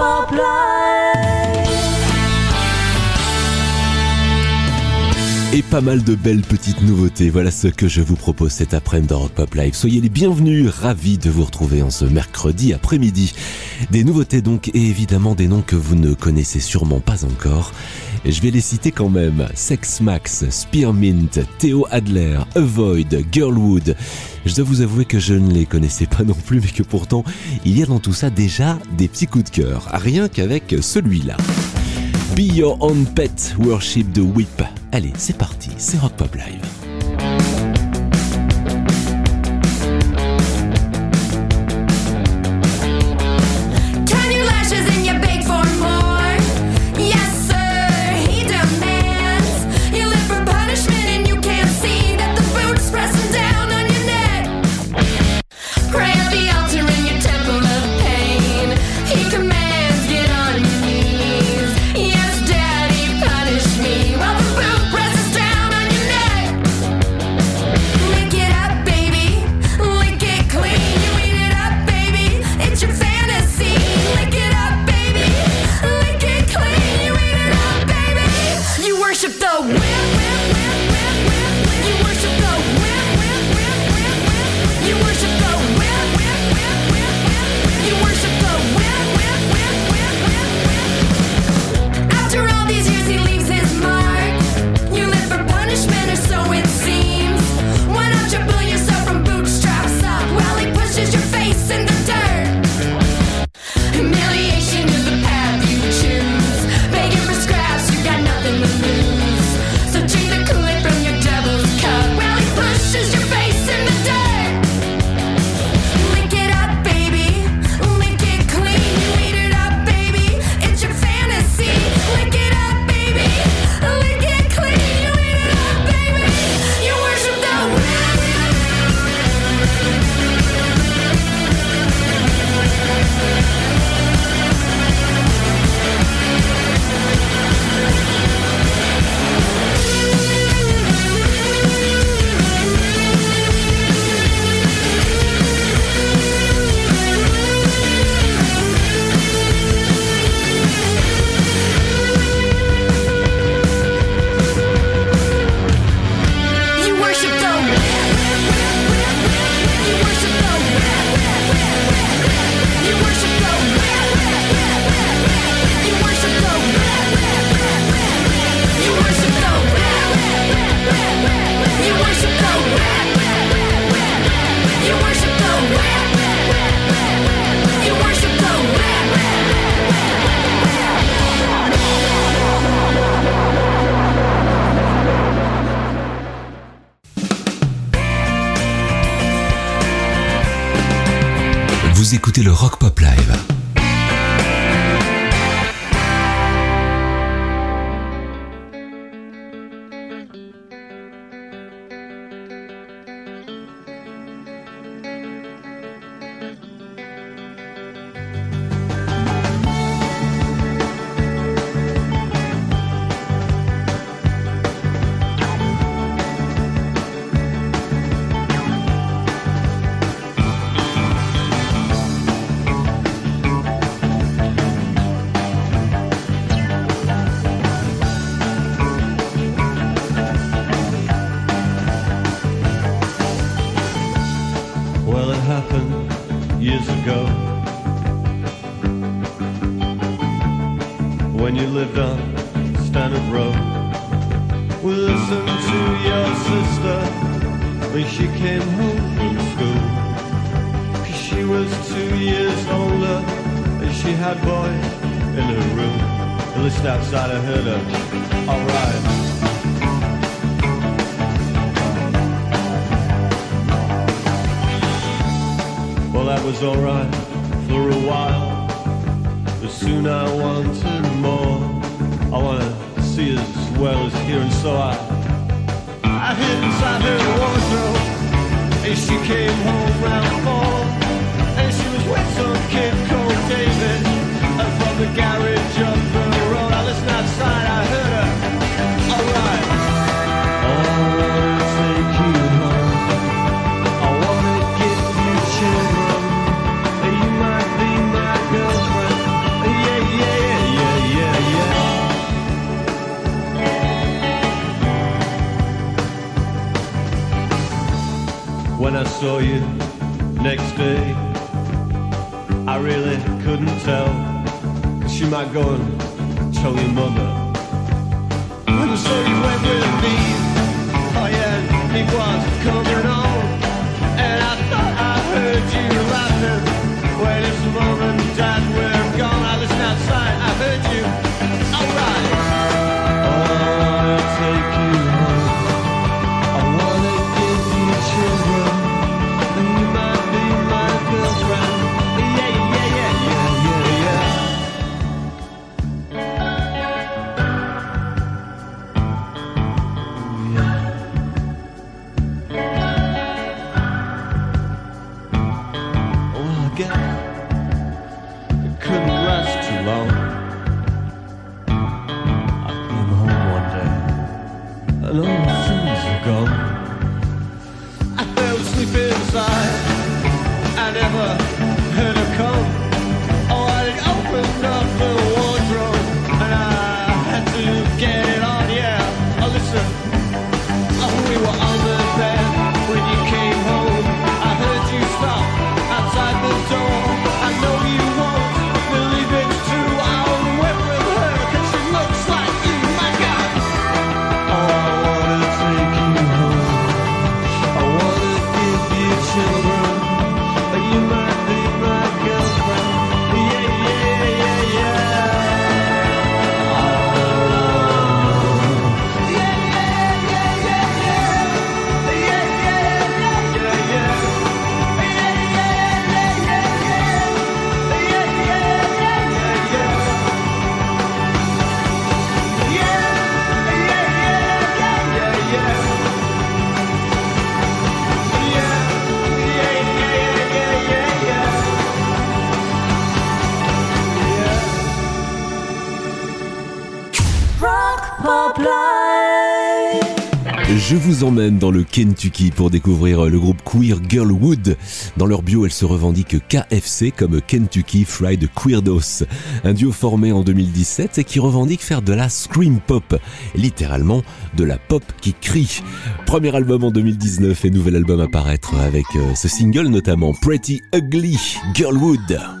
pop life. pas mal de belles petites nouveautés. Voilà ce que je vous propose cet après-midi dans Rock Pop Live. Soyez les bienvenus, ravis de vous retrouver en ce mercredi après-midi. Des nouveautés donc et évidemment des noms que vous ne connaissez sûrement pas encore. Je vais les citer quand même. Sex Max, Spearmint, Theo Adler, Avoid, Girlwood. Je dois vous avouer que je ne les connaissais pas non plus mais que pourtant il y a dans tout ça déjà des petits coups de cœur. Rien qu'avec celui-là. Be Your Own Pet Worship de Whip. Allez, c'est parti, c'est Rock Pop Live. emmène dans le Kentucky pour découvrir euh, le groupe Queer Girlwood. Dans leur bio, elles se revendiquent KFC comme Kentucky Fried Queerdos, un duo formé en 2017 et qui revendique faire de la scream pop, littéralement de la pop qui crie. Premier album en 2019 et nouvel album à paraître avec euh, ce single notamment Pretty Ugly Girlwood.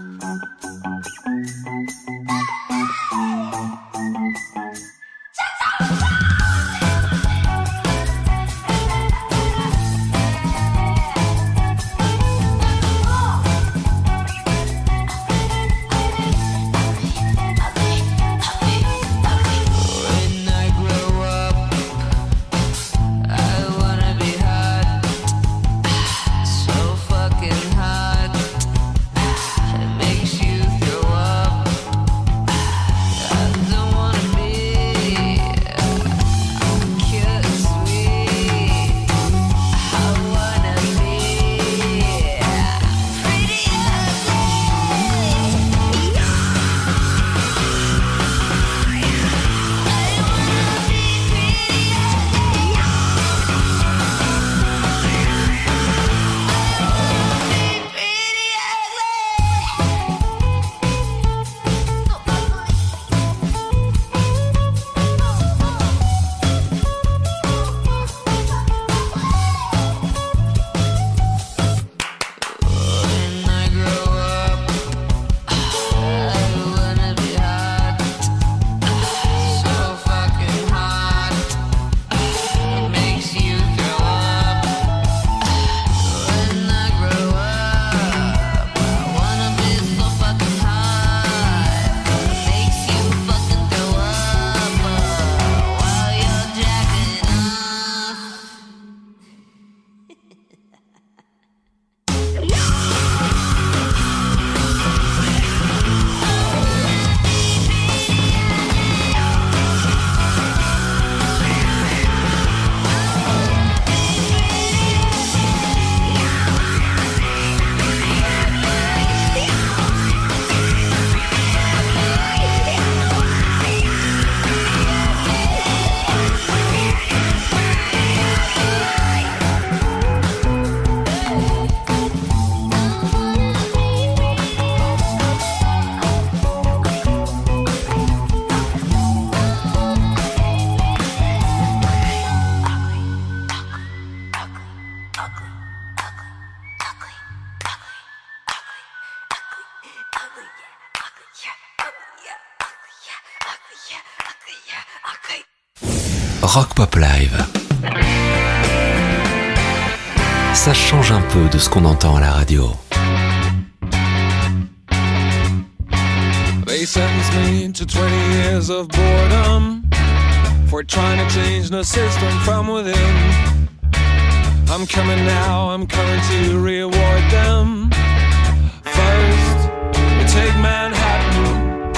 Rock Pop Live. Ça change un peu de ce qu'on entend à la radio. They sentenced me to 20 years of boredom for trying to change the system from within. I'm coming now, I'm coming to reward them. First, we take Manhattan,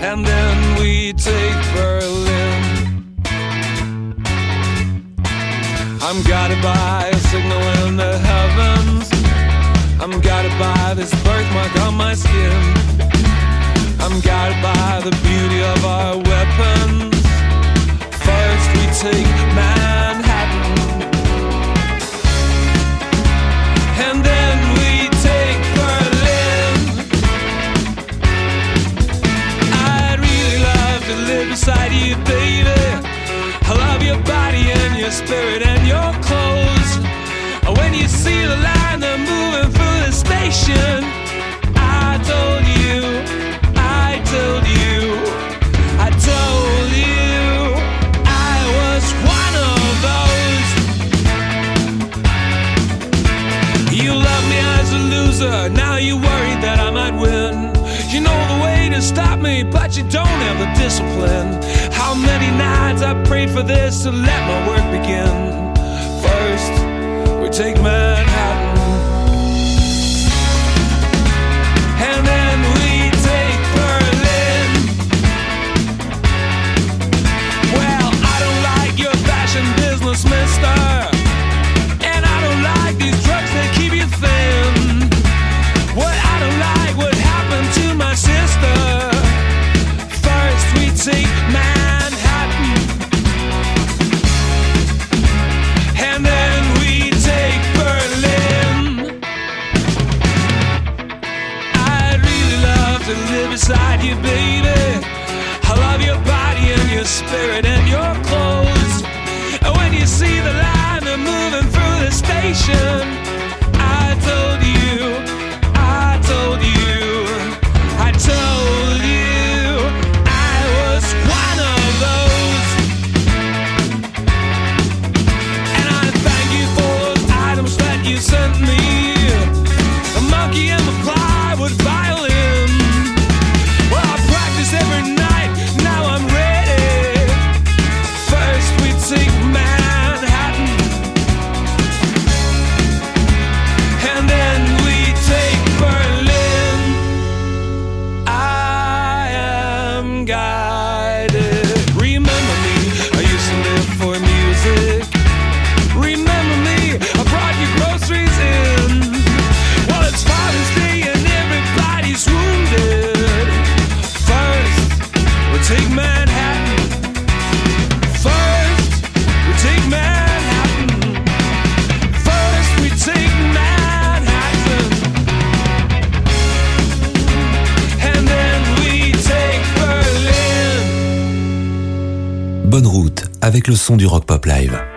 and then we take Berlin. I'm guided by a signal in the heavens. I'm guided by this birthmark on my skin. I'm guided by the beauty of our weapons. First we take Manhattan, and then beside you, baby. I love your body and your spirit and your clothes. When you see the line, they're moving through the station. Don't have the discipline. How many nights I prayed for this to let my work begin. First, we take Manhattan. Take Manhattan. And then we take Berlin. I'd really love to live beside you, baby. I love your body and your spirit and your clothes. And when you see the line, moving through the station. Son du Rock Pop Live.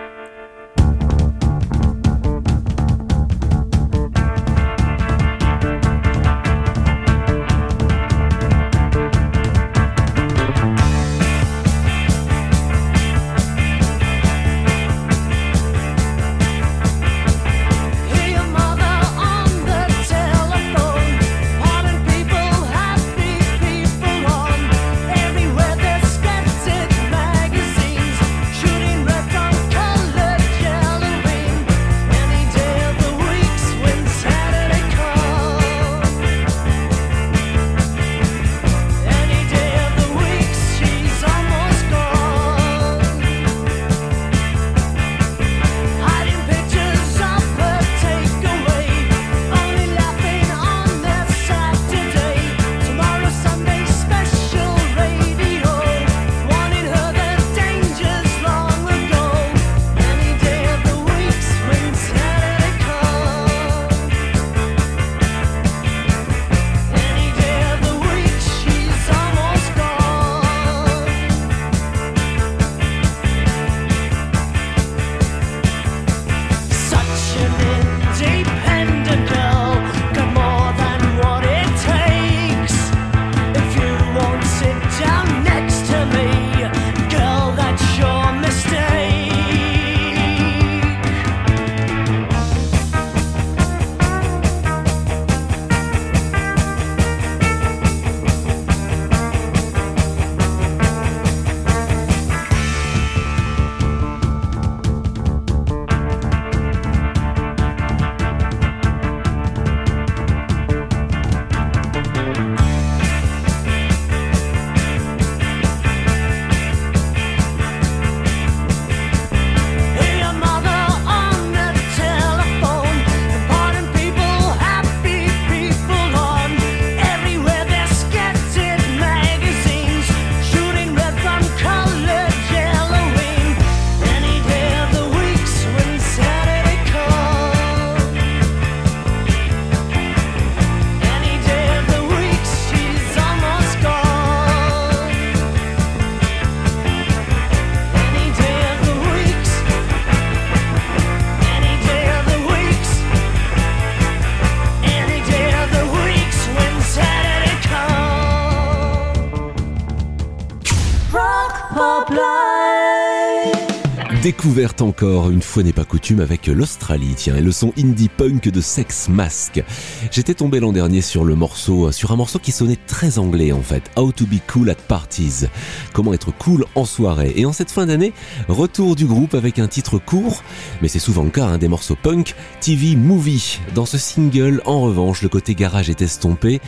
Découverte encore, une fois n'est pas coutume, avec l'Australie, tiens, et le son indie punk de Sex Mask. J'étais tombé l'an dernier sur le morceau, sur un morceau qui sonnait très anglais en fait, How to be cool at parties. Comment être cool en soirée. Et en cette fin d'année, retour du groupe avec un titre court, mais c'est souvent le cas, hein, des morceaux punk, TV Movie. Dans ce single, en revanche, le côté garage est estompé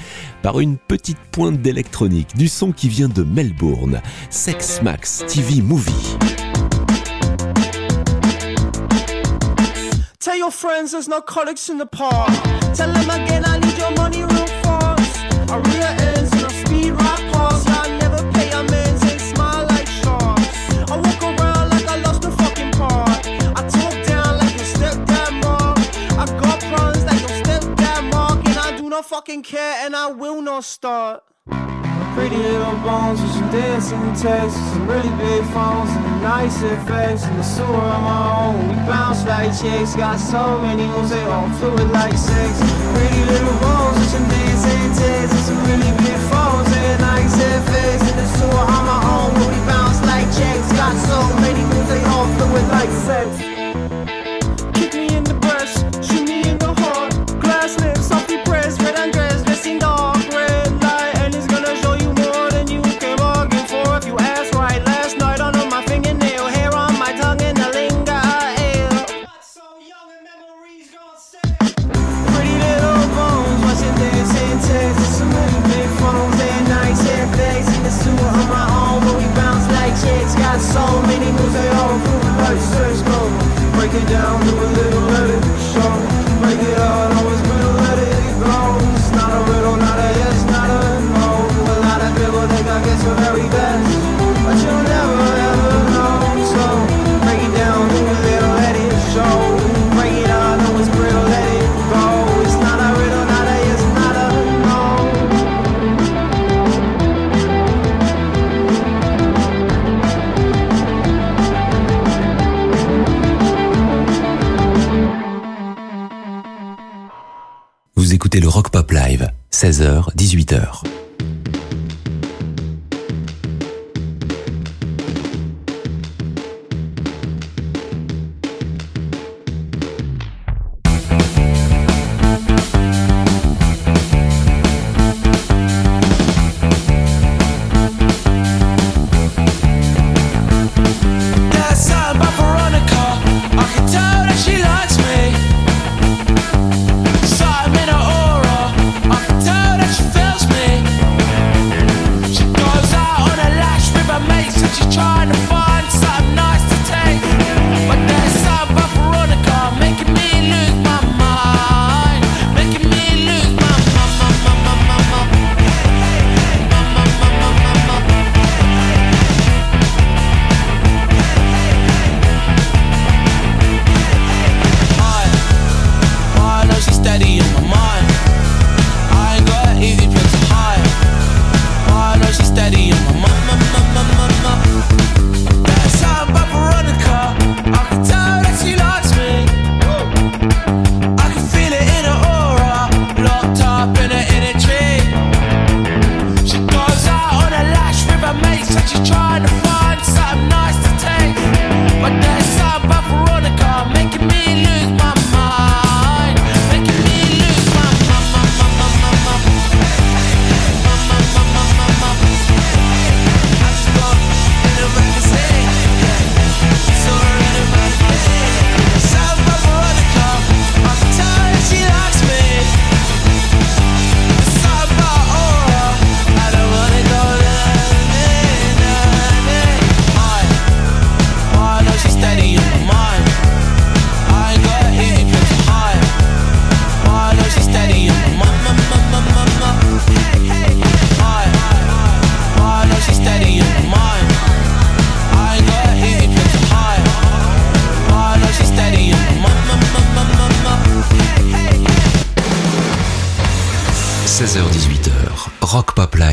par une petite pointe d'électronique, du son qui vient de Melbourne. Sex Max TV Movie. Your friends there's no colleagues in the park. Tell them again I need your money real fast. I rear ends and I speed right past. I never pay amends and smile like sharks. I walk around like I lost a fucking part. I talk down like your stepdad mark. I got plans like your stepdad mark. And I do not fucking care and I will not start. Pretty little bones with some dancing tits, some really big phones and a nice effects. In the sewer on my own, we bounce like chicks. Got so many moves, they all fluid like sex. Pretty little bones with some dancing tits, and some really big phones and a nice effects. In the sewer on my own, we bounce like chicks. Got so many moves, they all fluid like sex. so many moves they all through life search Break it down to a little early. 16h-18h.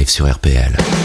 Sur RPL.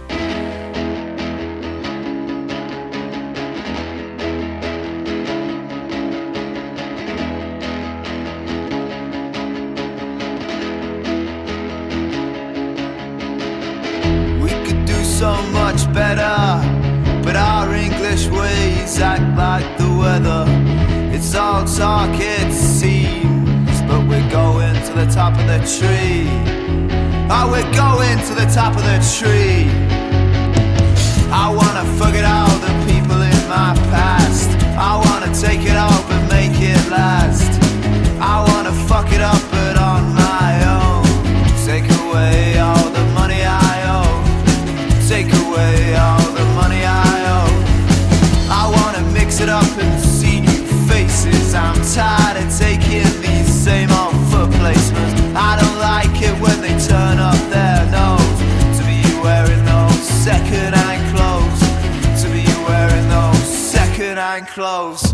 top of the tree. close.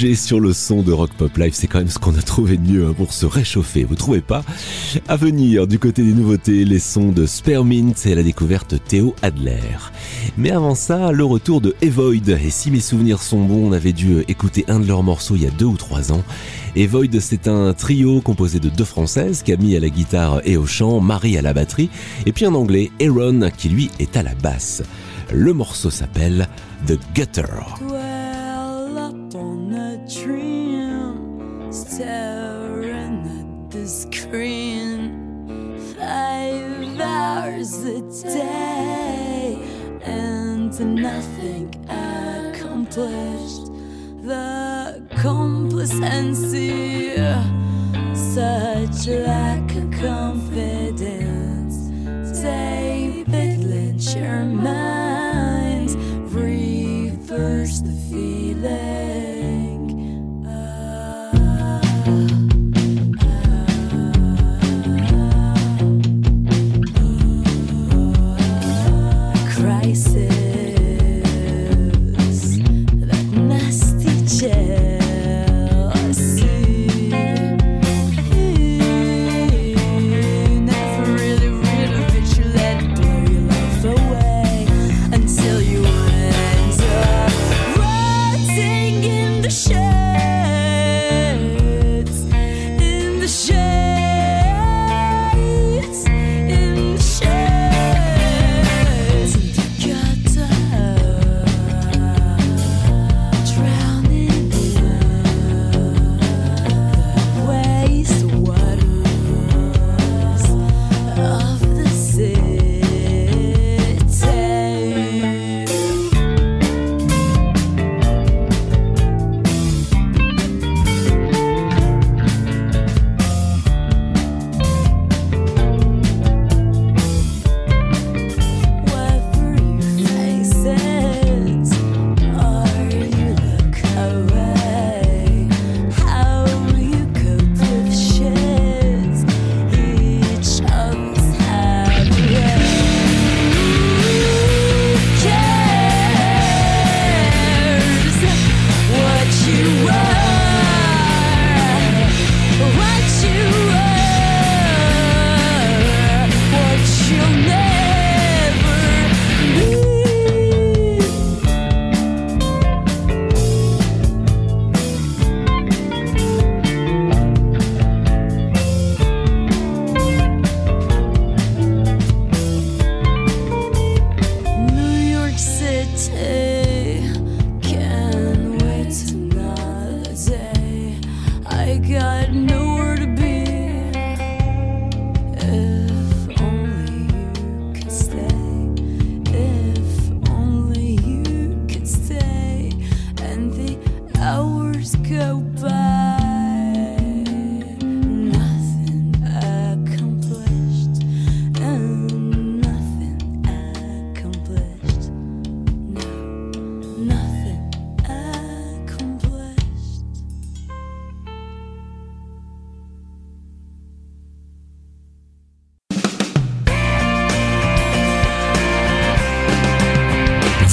sur le son de Rock Pop Live. C'est quand même ce qu'on a trouvé de mieux hein, pour se réchauffer, vous trouvez pas? À venir, du côté des nouveautés, les sons de Spearmint et la découverte Théo Adler. Mais avant ça, le retour de Evoid. Et si mes souvenirs sont bons, on avait dû euh, écouter un de leurs morceaux il y a deux ou trois ans. Evoid, c'est un trio composé de deux françaises, Camille à la guitare et au chant, Marie à la batterie, et puis un anglais, Aaron, qui lui est à la basse. Le morceau s'appelle The Gutter. trim, staring at the screen. Five hours a day, and nothing accomplished. The complacency, such lack of confidence. David Lynch, your mind, reverse the feeling.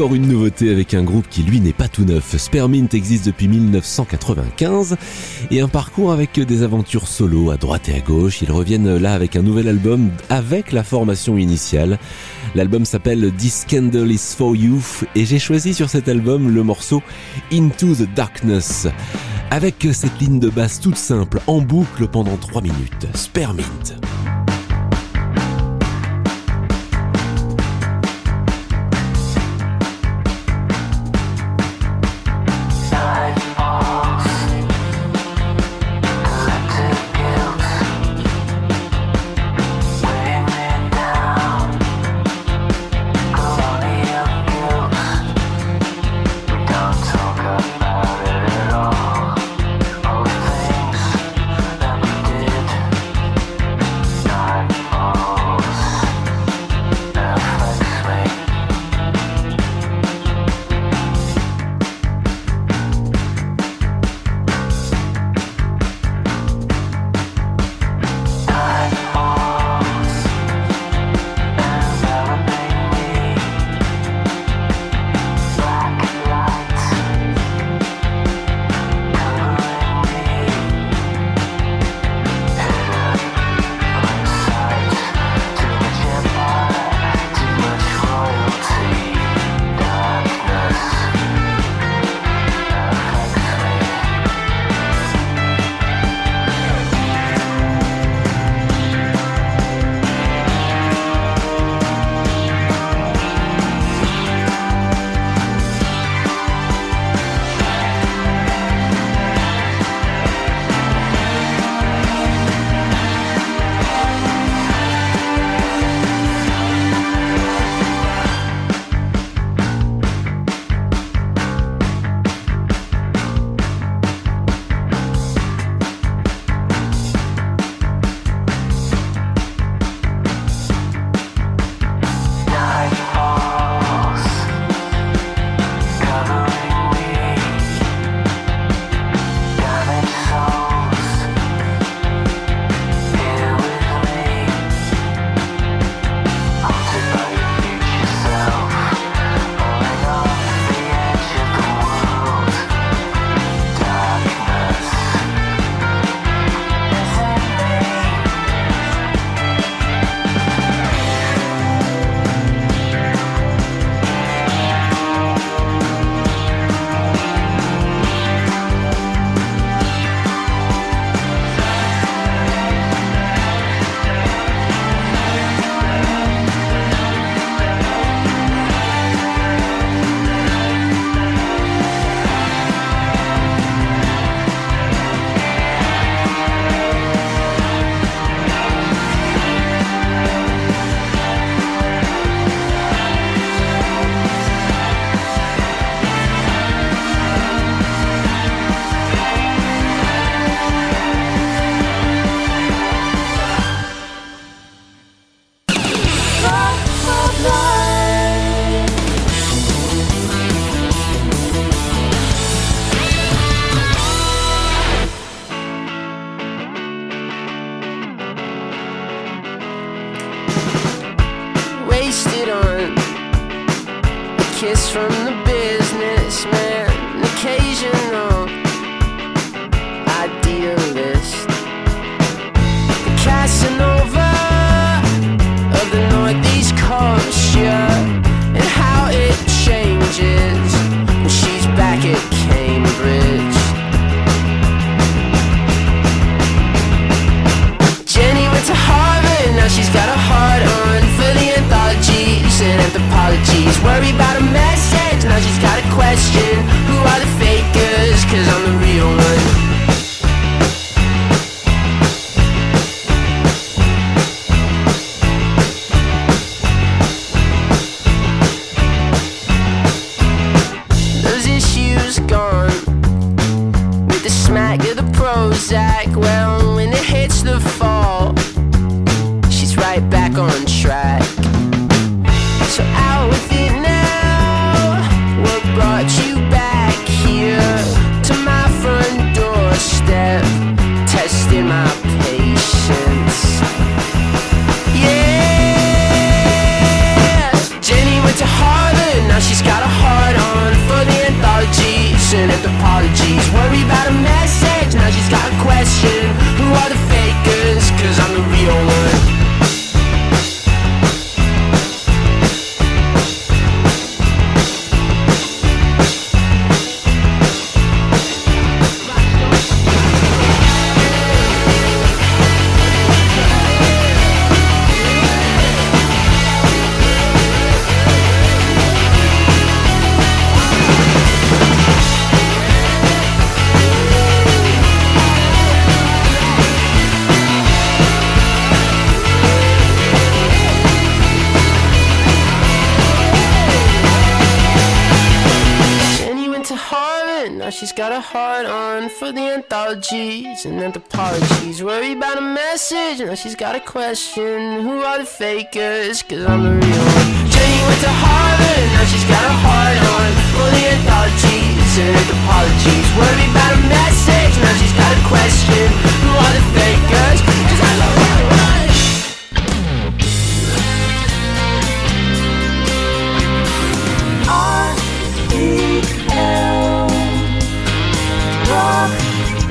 Une nouveauté avec un groupe qui lui n'est pas tout neuf. Spermint existe depuis 1995 et un parcours avec des aventures solo à droite et à gauche. Ils reviennent là avec un nouvel album avec la formation initiale. L'album s'appelle This Candle is for You et j'ai choisi sur cet album le morceau Into the Darkness avec cette ligne de basse toute simple en boucle pendant 3 minutes. Spermint.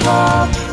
Love.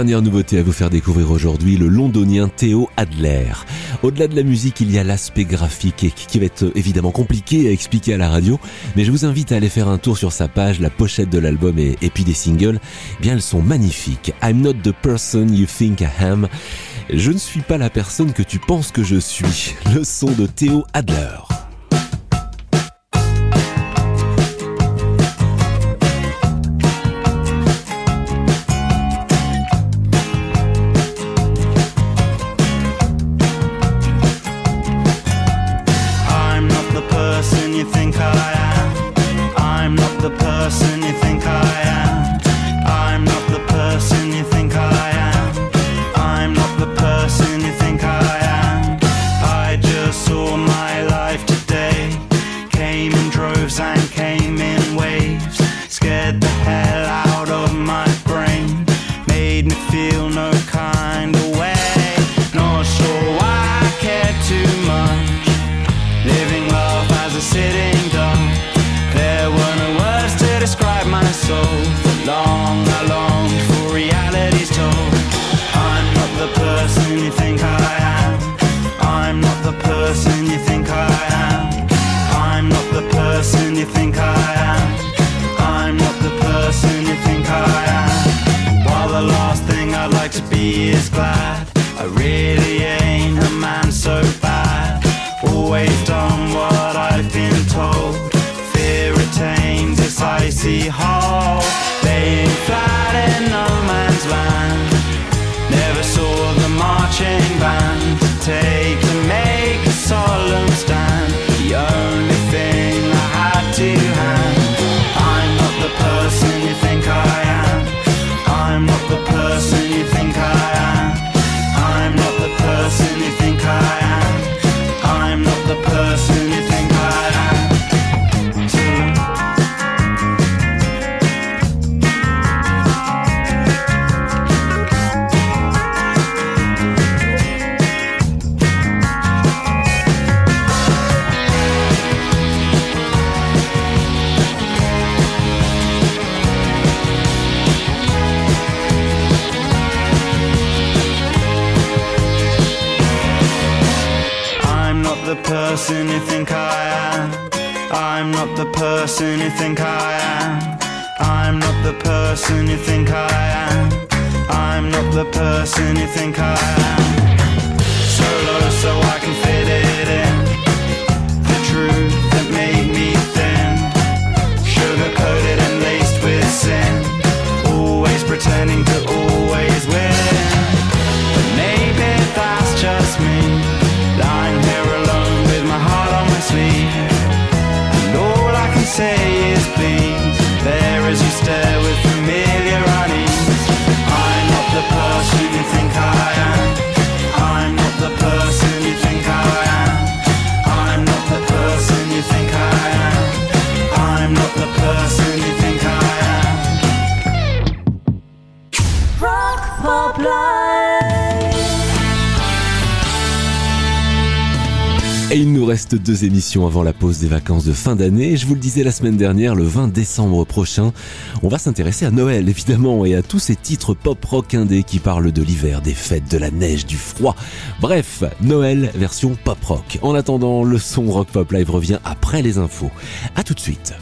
dernière nouveauté à vous faire découvrir aujourd'hui, le londonien Théo Adler. Au-delà de la musique, il y a l'aspect graphique qui va être évidemment compliqué à expliquer à la radio, mais je vous invite à aller faire un tour sur sa page, la pochette de l'album et, puis des singles. Eh bien, elles sont magnifiques. I'm not the person you think I am. Je ne suis pas la personne que tu penses que je suis. Le son de Théo Adler. deux émissions avant la pause des vacances de fin d'année. Je vous le disais la semaine dernière, le 20 décembre prochain, on va s'intéresser à Noël évidemment et à tous ces titres pop-rock indé qui parlent de l'hiver, des fêtes, de la neige, du froid. Bref, Noël version pop-rock. En attendant, le son Rock Pop Live revient après les infos. À tout de suite.